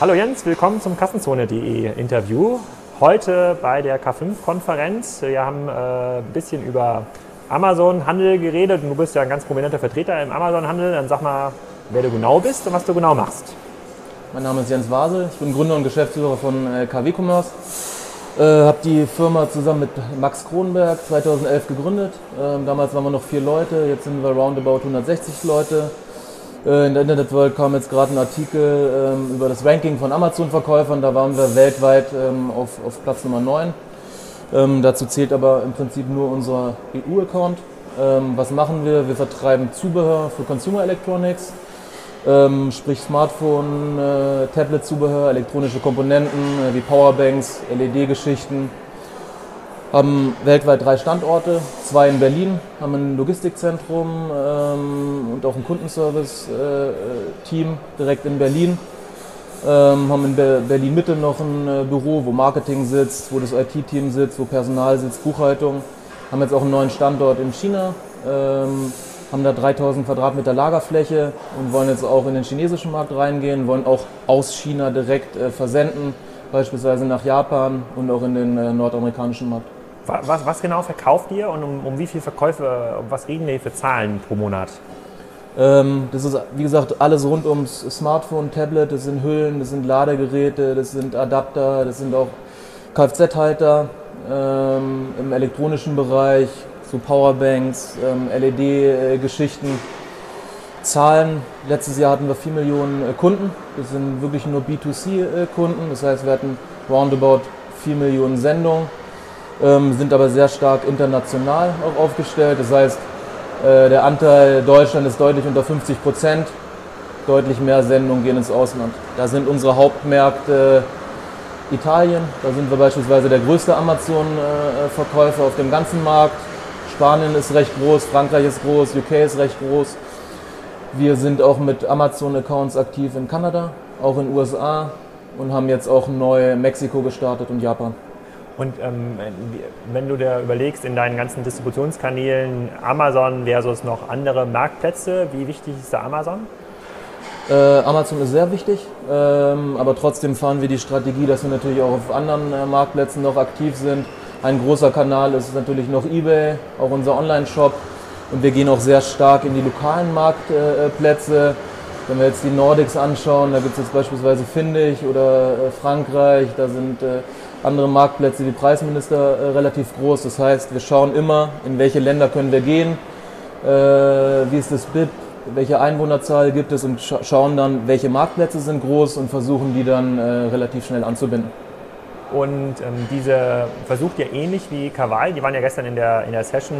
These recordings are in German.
Hallo Jens, willkommen zum Kassenzone.de Interview. Heute bei der K5-Konferenz. Wir haben äh, ein bisschen über Amazon-Handel geredet und du bist ja ein ganz prominenter Vertreter im Amazon-Handel. Dann sag mal, wer du genau bist und was du genau machst. Mein Name ist Jens Wasel, ich bin Gründer und Geschäftsführer von äh, KW Commerce. Äh, habe die Firma zusammen mit Max Kronenberg 2011 gegründet. Ähm, damals waren wir noch vier Leute, jetzt sind wir roundabout 160 Leute. Äh, in der Internetwelt kam jetzt gerade ein Artikel ähm, über das Ranking von Amazon-Verkäufern. Da waren wir weltweit ähm, auf, auf Platz Nummer 9. Ähm, dazu zählt aber im Prinzip nur unser EU-Account. Ähm, was machen wir? Wir vertreiben Zubehör für Consumer Electronics, ähm, sprich Smartphone, äh, Tablet-Zubehör, elektronische Komponenten äh, wie Powerbanks, LED-Geschichten. Haben weltweit drei Standorte, zwei in Berlin, haben ein Logistikzentrum ähm, und auch ein Kundenservice-Team äh, direkt in Berlin. Ähm, haben in Berlin Mitte noch ein äh, Büro, wo Marketing sitzt, wo das IT-Team sitzt, wo Personal sitzt, Buchhaltung. Haben jetzt auch einen neuen Standort in China. Ähm, haben da 3000 Quadratmeter Lagerfläche und wollen jetzt auch in den chinesischen Markt reingehen, wollen auch aus China direkt äh, versenden, beispielsweise nach Japan und auch in den äh, nordamerikanischen Markt. Was, was, genau verkauft ihr und um, um wie viele Verkäufe, um was reden wir für Zahlen pro Monat? Ähm, das ist, wie gesagt, alles rund ums Smartphone, Tablet, das sind Hüllen, das sind Ladegeräte, das sind Adapter, das sind auch Kfz-Halter ähm, im elektronischen Bereich, so Powerbanks, ähm, LED-Geschichten. Zahlen, letztes Jahr hatten wir 4 Millionen äh, Kunden, das sind wirklich nur B2C-Kunden, das heißt wir hatten roundabout 4 Millionen Sendungen, sind aber sehr stark international auch aufgestellt, das heißt äh, der Anteil Deutschland ist deutlich unter 50 Prozent, deutlich mehr Sendungen gehen ins Ausland. Da sind unsere Hauptmärkte Italien, da sind wir beispielsweise der größte Amazon-Verkäufer auf dem ganzen Markt. Spanien ist recht groß, Frankreich ist groß, UK ist recht groß. Wir sind auch mit Amazon-Accounts aktiv in Kanada, auch in USA und haben jetzt auch neu Mexiko gestartet und Japan. Und ähm, wenn du dir überlegst, in deinen ganzen Distributionskanälen Amazon versus noch andere Marktplätze, wie wichtig ist da Amazon? Äh, Amazon ist sehr wichtig, ähm, aber trotzdem fahren wir die Strategie, dass wir natürlich auch auf anderen äh, Marktplätzen noch aktiv sind. Ein großer Kanal ist natürlich noch eBay, auch unser Online-Shop. Und wir gehen auch sehr stark in die lokalen Marktplätze. Wenn wir jetzt die Nordics anschauen, da gibt es jetzt beispielsweise Findig oder äh, Frankreich, da sind äh, andere Marktplätze. Wie Preisminister äh, relativ groß. Das heißt, wir schauen immer, in welche Länder können wir gehen, wie ist das BIP, welche Einwohnerzahl gibt es? Und schauen dann, welche Marktplätze sind groß und versuchen die dann relativ schnell anzubinden. Und ähm, diese versucht ihr ähnlich wie Kawaii, die waren ja gestern in der, in der Session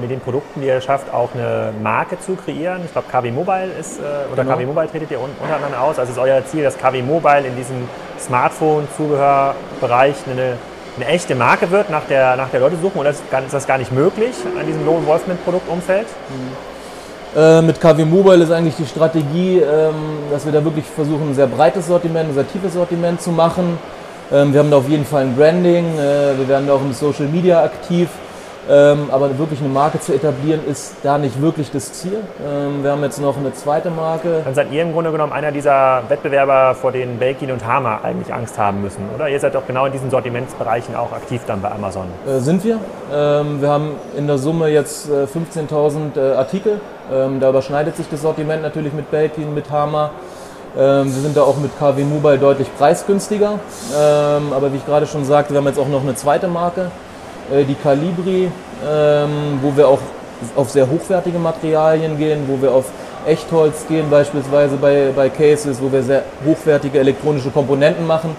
mit den Produkten, die ihr schafft, auch eine Marke zu kreieren. Ich glaube, KW Mobile ist, äh, oder genau. KW Mobile tretet ihr unter anderem aus. Also ist euer Ziel, dass KW Mobile in diesem Smartphone-Zubehörbereich eine, eine echte Marke wird, nach der, nach der Leute suchen? Oder ist das gar nicht möglich an diesem Low-Involvement-Produktumfeld? Mhm. Äh, mit KW Mobile ist eigentlich die Strategie, ähm, dass wir da wirklich versuchen, ein sehr breites Sortiment, ein sehr tiefes Sortiment zu machen ähm, wir haben da auf jeden Fall ein Branding, äh, wir werden da auch im Social Media aktiv. Ähm, aber wirklich eine Marke zu etablieren, ist da nicht wirklich das Ziel. Ähm, wir haben jetzt noch eine zweite Marke. Dann seid ihr im Grunde genommen einer dieser Wettbewerber, vor denen Belkin und Hama eigentlich Angst haben müssen, oder? Ihr seid doch genau in diesen Sortimentsbereichen auch aktiv dann bei Amazon. Äh, sind wir. Ähm, wir haben in der Summe jetzt äh, 15.000 äh, Artikel. Ähm, da überschneidet sich das Sortiment natürlich mit Belkin, mit Hama. Ähm, wir sind da auch mit KW Mobile deutlich preisgünstiger. Ähm, aber wie ich gerade schon sagte, wir haben jetzt auch noch eine zweite Marke, äh, die Calibri, ähm, wo wir auch auf sehr hochwertige Materialien gehen, wo wir auf Echtholz gehen, beispielsweise bei, bei Cases, wo wir sehr hochwertige elektronische Komponenten machen.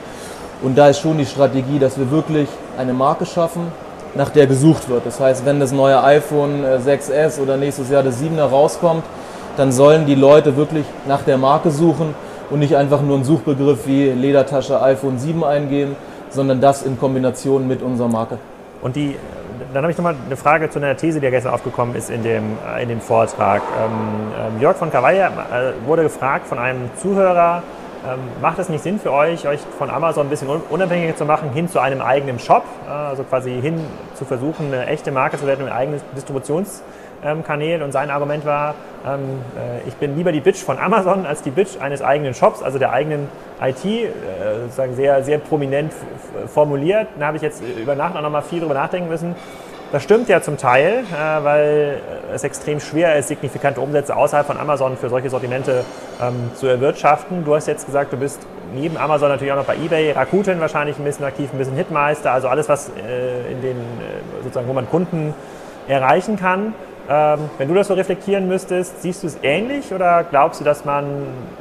Und da ist schon die Strategie, dass wir wirklich eine Marke schaffen, nach der gesucht wird. Das heißt, wenn das neue iPhone 6S äh, oder nächstes Jahr das 7er rauskommt, dann sollen die Leute wirklich nach der Marke suchen und nicht einfach nur einen Suchbegriff wie Ledertasche iPhone 7 eingeben, sondern das in Kombination mit unserer Marke. Und die, dann habe ich nochmal eine Frage zu einer These, die ja gestern aufgekommen ist in dem, in dem Vortrag. Ähm, ähm Jörg von Kawaya äh, wurde gefragt von einem Zuhörer, ähm, macht es nicht Sinn für euch, euch von Amazon ein bisschen unabhängiger zu machen, hin zu einem eigenen Shop, äh, also quasi hin zu versuchen, eine echte Marke zu werden, ein eigenes Distributions- Kanälen und sein Argument war, ähm, äh, ich bin lieber die Bitch von Amazon als die Bitch eines eigenen Shops, also der eigenen IT, äh, sozusagen sehr, sehr prominent formuliert. Da habe ich jetzt über Nacht auch nochmal viel drüber nachdenken müssen. Das stimmt ja zum Teil, äh, weil es extrem schwer ist, signifikante Umsätze außerhalb von Amazon für solche Sortimente ähm, zu erwirtschaften. Du hast jetzt gesagt, du bist neben Amazon natürlich auch noch bei eBay, Rakuten wahrscheinlich ein bisschen aktiv, ein bisschen Hitmeister, also alles, was in den, sozusagen, wo man Kunden erreichen kann. Ähm, wenn du das so reflektieren müsstest, siehst du es ähnlich oder glaubst du, dass man,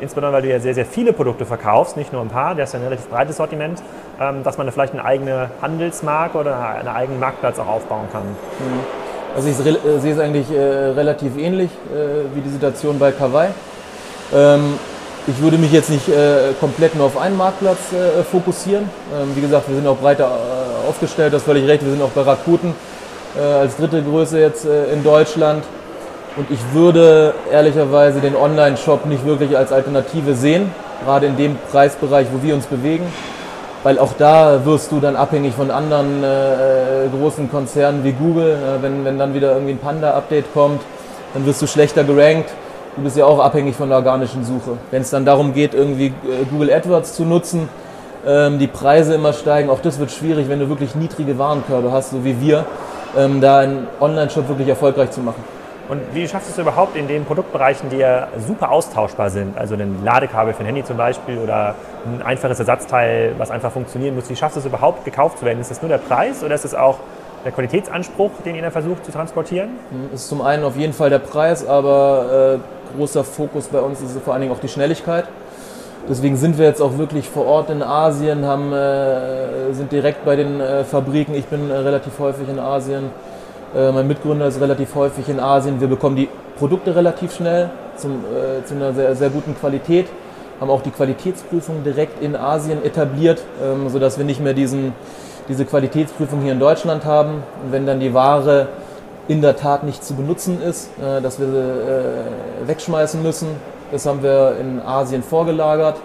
insbesondere weil du ja sehr, sehr viele Produkte verkaufst, nicht nur ein paar, der ist ja ein relativ breites Sortiment, ähm, dass man vielleicht eine eigene Handelsmarke oder einen eigenen Marktplatz auch aufbauen kann? Mhm. Also ich äh, sehe es eigentlich äh, relativ ähnlich äh, wie die Situation bei Kawaii. Ähm, ich würde mich jetzt nicht komplett nur auf einen Marktplatz fokussieren. Wie gesagt, wir sind auch breiter aufgestellt, das völlig recht. Wir sind auch bei Rakuten als dritte Größe jetzt äh, in Deutschland. Und ich würde ehrlicherweise den Online-Shop nicht wirklich als Alternative sehen, gerade in dem Preisbereich, wo wir uns bewegen. Weil auch da wirst du dann abhängig von anderen äh, großen Konzernen wie Google. Äh, wenn, wenn dann wieder irgendwie ein Panda-Update kommt, dann wirst du schlechter gerankt. Du bist ja auch abhängig von der organischen Suche. Wenn es dann darum geht, irgendwie äh, Google AdWords zu nutzen, ähm, die Preise immer steigen, auch das wird schwierig, wenn du wirklich niedrige Warenkörbe hast, so wie wir ähm, da einen Online-Shop wirklich erfolgreich zu machen. Und wie schaffst du es überhaupt in den Produktbereichen, die ja super austauschbar sind, also ein Ladekabel für ein Handy zum Beispiel oder ein einfaches Ersatzteil, was einfach funktionieren muss, wie schaffst du es überhaupt gekauft zu werden? Ist das nur der Preis oder ist es auch der Qualitätsanspruch, den ihr da versucht zu transportieren? Es ist zum einen auf jeden Fall der Preis, aber äh, großer Fokus bei uns ist vor allen Dingen auch die Schnelligkeit. Deswegen sind wir jetzt auch wirklich vor Ort in Asien, haben, äh, sind direkt bei den äh, Fabriken. Ich bin äh, relativ häufig in Asien. Äh, mein Mitgründer ist relativ häufig in Asien. Wir bekommen die Produkte relativ schnell zum, äh, zu einer sehr, sehr guten Qualität. Haben auch die Qualitätsprüfung direkt in Asien etabliert, ähm, sodass wir nicht mehr diesen, diese Qualitätsprüfung hier in Deutschland haben. Und wenn dann die Ware in der Tat nicht zu benutzen ist, äh, dass wir sie wegschmeißen müssen, das haben wir in Asien vorgelagert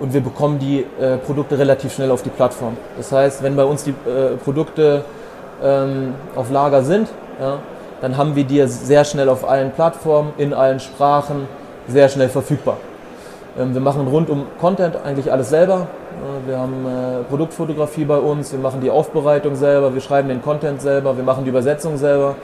und wir bekommen die äh, Produkte relativ schnell auf die Plattform. Das heißt, wenn bei uns die äh, Produkte ähm, auf Lager sind, ja, dann haben wir die sehr schnell auf allen Plattformen, in allen Sprachen, sehr schnell verfügbar. Ähm, wir machen rund um Content eigentlich alles selber. wir haben äh, Produktfotografie bei uns, wir machen die Aufbereitung selber, wir schreiben den Content selber, wir machen die Übersetzung selber.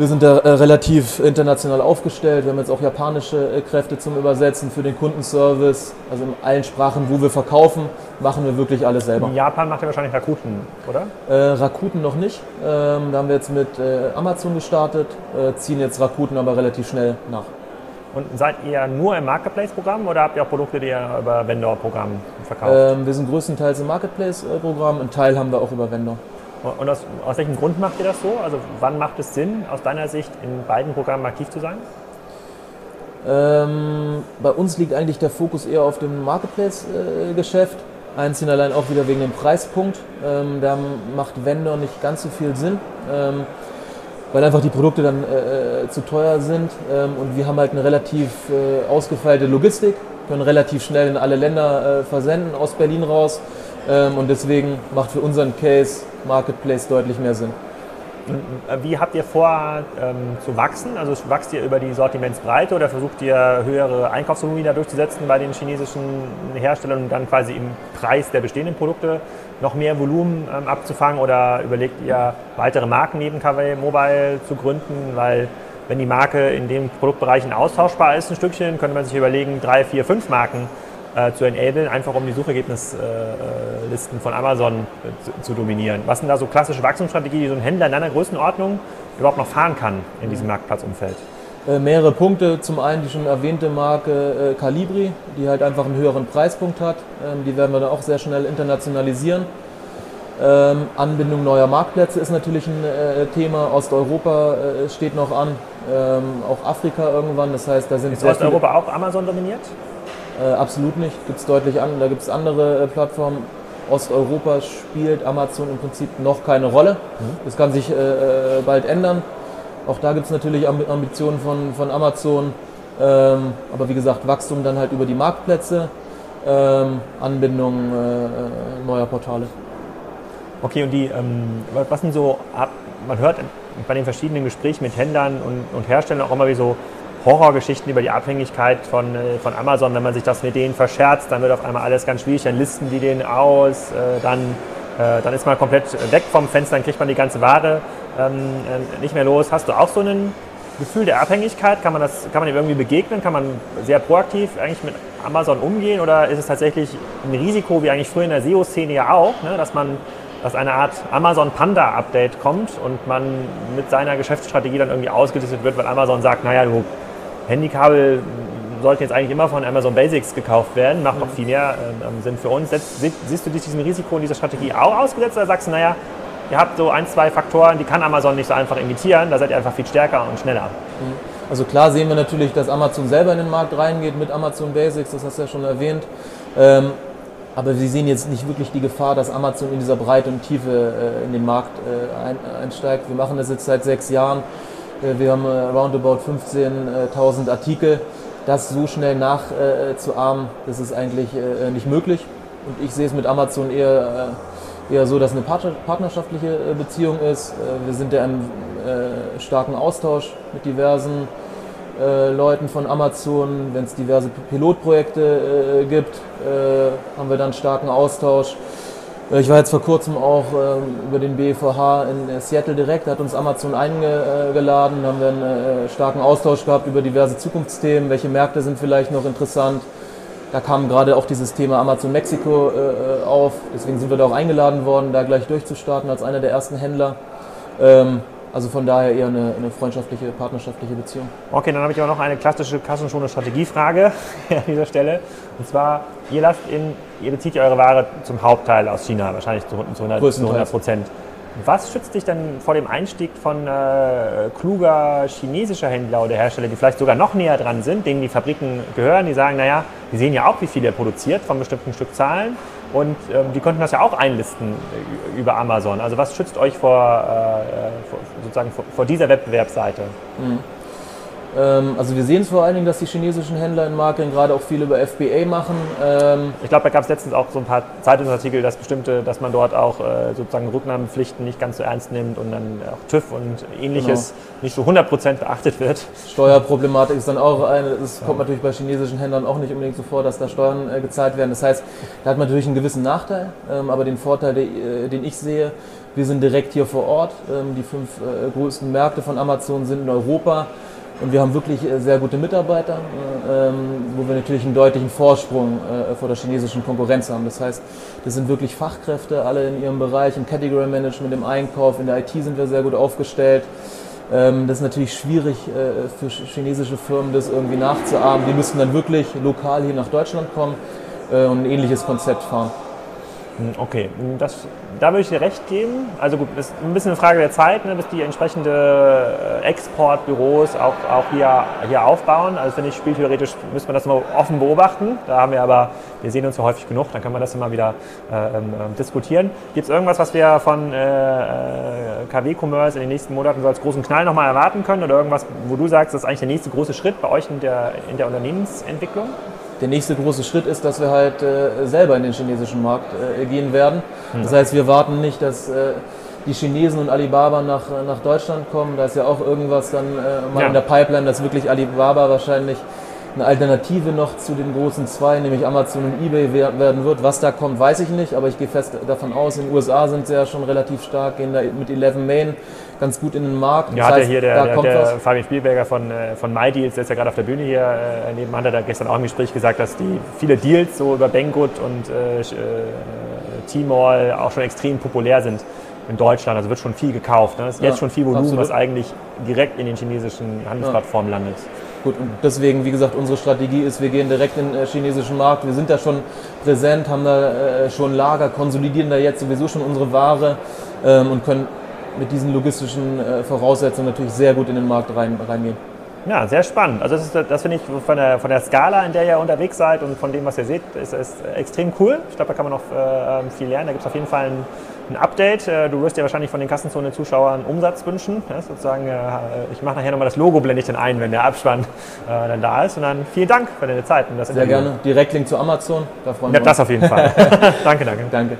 Wir sind da äh, relativ international aufgestellt. Wir haben jetzt auch japanische äh, Kräfte zum Übersetzen für den Kundenservice. Also in allen Sprachen, wo wir verkaufen, machen wir wirklich alles selber. In Japan macht ihr wahrscheinlich Rakuten, oder? Äh, Rakuten noch nicht. Ähm, da haben wir jetzt mit äh, Amazon gestartet, äh, ziehen jetzt Rakuten aber relativ schnell nach. Und seid ihr nur im Marketplace-Programm oder habt ihr auch Produkte, die ihr über Vendor-Programm verkauft? Ähm, wir sind größtenteils im Marketplace-Programm, einen Teil haben wir auch über Vendor. Und aus, aus, welchem Grund macht ihr das so? Also wann macht es Sinn, aus deiner Sicht in beiden Programmen aktiv zu sein? Ähm, bei uns liegt eigentlich der Fokus eher auf dem Marketplace-Geschäft. Einzeln allein auch wieder wegen dem Preispunkt. Ähm, da macht Vendor nicht ganz so viel Sinn, ähm, weil einfach die Produkte dann äh, äh, zu teuer sind. Ähm, und wir haben halt eine relativ äh, ausgefeilte Logistik, können relativ schnell in alle Länder äh, versenden aus Berlin raus. Ähm, und deswegen macht für unseren Case Marketplace deutlich mehr Sinn. Äh, wie habt ihr vor ähm, zu wachsen? Also wächst ihr über die Sortimentsbreite oder versucht ihr höhere Einkaufsvolumen durchzusetzen bei den chinesischen Herstellern und dann quasi im Preis der bestehenden Produkte noch mehr Volumen ähm, abzufangen oder überlegt ihr weitere Marken neben KW Mobile zu gründen? Weil wenn die Marke in den Produktbereichen austauschbar ist ein Stückchen, könnte man sich überlegen, drei, vier, fünf Marken äh, zu enablen, einfach um die Suchergebnislisten äh, von Amazon äh, zu, zu, dominieren. Was sind da so klassische Wachstumsstrategien, die so ein Händler in einer Größenordnung überhaupt noch fahren kann in diesem Marktplatzumfeld? Äh, mehrere Punkte. Zum einen die schon erwähnte Marke äh, Calibri, die halt einfach einen höheren Preispunkt hat. Ähm, die werden wir dann auch sehr schnell internationalisieren. Ähm, Anbindung neuer Marktplätze ist natürlich ein äh, Thema. Osteuropa äh, steht noch an, ähm, auch Afrika irgendwann. Das heißt, da sind ist Osteuropa auch Amazon dominiert? Äh, absolut nicht. Gibt's deutlich an. Da gibt es andere äh, Plattformen. Osteuropa spielt Amazon im Prinzip noch keine Rolle. Mhm. Das kann sich äh, äh bald ändern. Auch da gibt es natürlich Ambitionen von, von Amazon. Ähm, aber wie gesagt, Wachstum dann halt über die Marktplätze, ähm, Anbindung äh, neuer Portale. Okay, und die, ähm, was sind so, man hört bei den verschiedenen Gesprächen mit Händlern und, und Herstellern auch immer wie so Horrorgeschichten über die Abhängigkeit von, äh, von Amazon. Wenn man sich das mit denen verscherzt, dann wird auf einmal alles ganz schwierig, dann listen die den aus, äh, dann, äh, dann ist man komplett weg vom Fenster, dann kriegt man die ganze Ware ähm, nicht mehr los. Hast du auch so ein Gefühl der Abhängigkeit? Kann man, das, kann man dem irgendwie begegnen? Kann man sehr proaktiv eigentlich mit Amazon umgehen oder ist es tatsächlich ein Risiko, wie eigentlich früher in der SEO-Szene ja auch, ne, dass man dass eine Art Amazon Panda Update kommt und man mit seiner Geschäftsstrategie dann irgendwie ausgelistet wird, weil Amazon sagt, naja, du Handykabel sollten jetzt eigentlich immer von Amazon Basics gekauft werden, macht noch viel mehr ähm, Sinn für uns. Setzt, siehst du dich diesem Risiko und dieser Strategie auch ausgesetzt oder sagst du, naja, ihr habt so ein, zwei Faktoren, die kann Amazon nicht so einfach imitieren, da seid ihr einfach viel stärker und schneller. Mhm. Also klar sehen wir natürlich, dass Amazon selber in den Markt reingeht mit Amazon Basics, das hast du ja schon erwähnt. Ähm, aber wir sehen jetzt nicht wirklich die Gefahr, dass Amazon in dieser Breite und Tiefe äh, in den Markt äh, einsteigt. Wir machen das jetzt seit sechs Jahren. Äh, wir haben äh, roundabout 15.000 Artikel. Das so schnell nachzuahmen, das ist eigentlich äh, nicht möglich. Und ich sehe es mit Amazon eher, eher so, dass eine partnerschaftliche Beziehung ist. Wir sind ja im starken Austausch mit diversen Leuten von Amazon. Wenn es diverse Pilotprojekte gibt, haben wir dann starken Austausch. Äh, ich war jetzt vor kurzem auch ähm, über den BVH in äh, Seattle direkt, hat uns Amazon eingeladen, haben wir einen äh, starken Austausch gehabt über diverse Zukunftsthemen, welche Märkte sind vielleicht noch interessant. Da kam gerade auch dieses Thema Amazon Mexiko auf, deswegen sind wir da auch eingeladen worden, da gleich durchzustarten als einer der ersten Händler. Ähm, also von daher eher eine, eine, freundschaftliche, partnerschaftliche Beziehung. Okay, dann habe ich aber noch eine klassische kassenschone Strategiefrage an dieser Stelle. Und zwar, ihr lasst in, ihr bezieht ja eure Ware zum Hauptteil aus China, wahrscheinlich zu, zu 100 Prozent. Was schützt dich denn vor dem Einstieg von äh, kluger chinesischer Händler oder Hersteller, die vielleicht sogar noch näher dran sind, denen die Fabriken gehören, die sagen, naja, die sehen ja auch, wie viel er produziert von bestimmten Stückzahlen und ähm, die konnten das ja auch einlisten äh, über Amazon. Also was schützt euch vor, äh, vor sozusagen vor, vor, dieser Wettbewerbsseite? Mhm. Ähm, also wir sehen es vor allen Dingen, dass die chinesischen Händler in Marken gerade auch viel über FBA machen. Ähm ich glaube, da gab es letztens auch so ein paar Zeitungsartikel, dass bestimmte, dass man dort auch äh, sozusagen Rücknahmepflichten nicht ganz so ernst nimmt und dann auch TÜV und ähnliches genau. nicht so 100% beachtet wird. Steuerproblematik ist dann auch eine, es kommt natürlich bei chinesischen Händlern auch nicht unbedingt so vor, dass da Steuern äh, gezahlt werden. Das heißt, da hat man natürlich einen gewissen Nachteil, ähm, aber den Vorteil, äh, den ich sehe, wir sind direkt hier vor Ort. Die fünf größten Märkte von Amazon sind in Europa. Und wir haben wirklich äh, sehr gute Mitarbeiter, äh, ähm, wo wir natürlich einen deutlichen Vorsprung äh, vor der chinesischen Konkurrenz haben. Das heißt, das sind wirklich Fachkräfte, alle in ihrem Bereich, im Category Management, im Einkauf, in der IT sind wir sehr gut aufgestellt. Ähm, das ist natürlich schwierig für chinesische Firmen, das irgendwie nachzuahmen. Die müssten dann wirklich lokal hier nach Deutschland kommen und ein ähnliches Konzept fahren. Hm, okay, hm, das, da würde ich dir recht geben. Also gut, das ist ein bisschen eine Frage der Zeit, ne, bis die entsprechende äh, Exportbüros auch, auch hier, hier aufbauen. Also finde ich, spieltheoretisch müsste man das immer offen beobachten. Da haben wir aber, wir sehen uns ja häufig genug, dann können wir das immer wieder äh, ähm, ähm diskutieren. Gibt es irgendwas, was wir von äh, äh KW Commerce in den nächsten Monaten so als großen Knall nochmal erwarten können? Oder irgendwas, wo du sagst, das ist eigentlich der nächste große Schritt bei euch in der, in der Unternehmensentwicklung? Der nächste große Schritt ist, dass wir halt äh, selber in den chinesischen Markt äh, gehen werden. Mhm. Das heißt, wir warten nicht, dass äh, die Chinesen und Alibaba nach, nach Deutschland kommen. Da ist ja auch irgendwas dann äh, mal ja. in der Pipeline, dass wirklich Alibaba wahrscheinlich eine Alternative noch zu den großen zwei, nämlich Amazon und eBay werden wird. Was da kommt, weiß ich nicht, aber ich gehe fest davon aus, in den USA sind sie ja schon relativ stark, gehen da mit 11 Main ganz gut in den Markt. Ja, das heißt, hier der, der, der Fabian Spielberger von, äh, von MyDeals, der ist ja gerade auf der Bühne hier äh, nebenan, hat er gestern auch im Gespräch gesagt, dass die viele Deals so über Banggood und äh, äh, Tmall auch schon extrem populär sind in Deutschland. Also wird schon viel gekauft. Ne? Es ist ja, jetzt schon viel Volumen, absolut. was eigentlich direkt in den chinesischen Handelsplattformen ja. landet. Gut, und deswegen, wie gesagt, unsere Strategie ist, wir gehen direkt in den chinesischen Markt. Wir sind da schon präsent, haben da schon Lager, konsolidieren da jetzt sowieso schon unsere Ware ähm, und können mit diesen logistischen äh, Voraussetzungen natürlich sehr gut in den Markt rein, reingehen. Ja, sehr spannend. Also das, ist, das finde ich von der, von der Skala, in der ihr unterwegs seid und von dem, was ihr seht, ist, ist extrem cool. Ich glaube, da kann man noch äh, viel lernen. Da gibt es auf jeden Fall ein, ein Update. Äh, du wirst ja wahrscheinlich von den Kassenzone-Zuschauern Umsatz wünschen. Ja, sozusagen, äh, ich mache nachher nochmal das Logo, blende ich dann ein, wenn der Abspann äh, dann da ist. Und dann vielen Dank für deine Zeit. Und das Sehr Interview. gerne. Direktlink zu Amazon. Da freuen ja, wir uns. Das auf jeden Fall. danke, danke. Danke.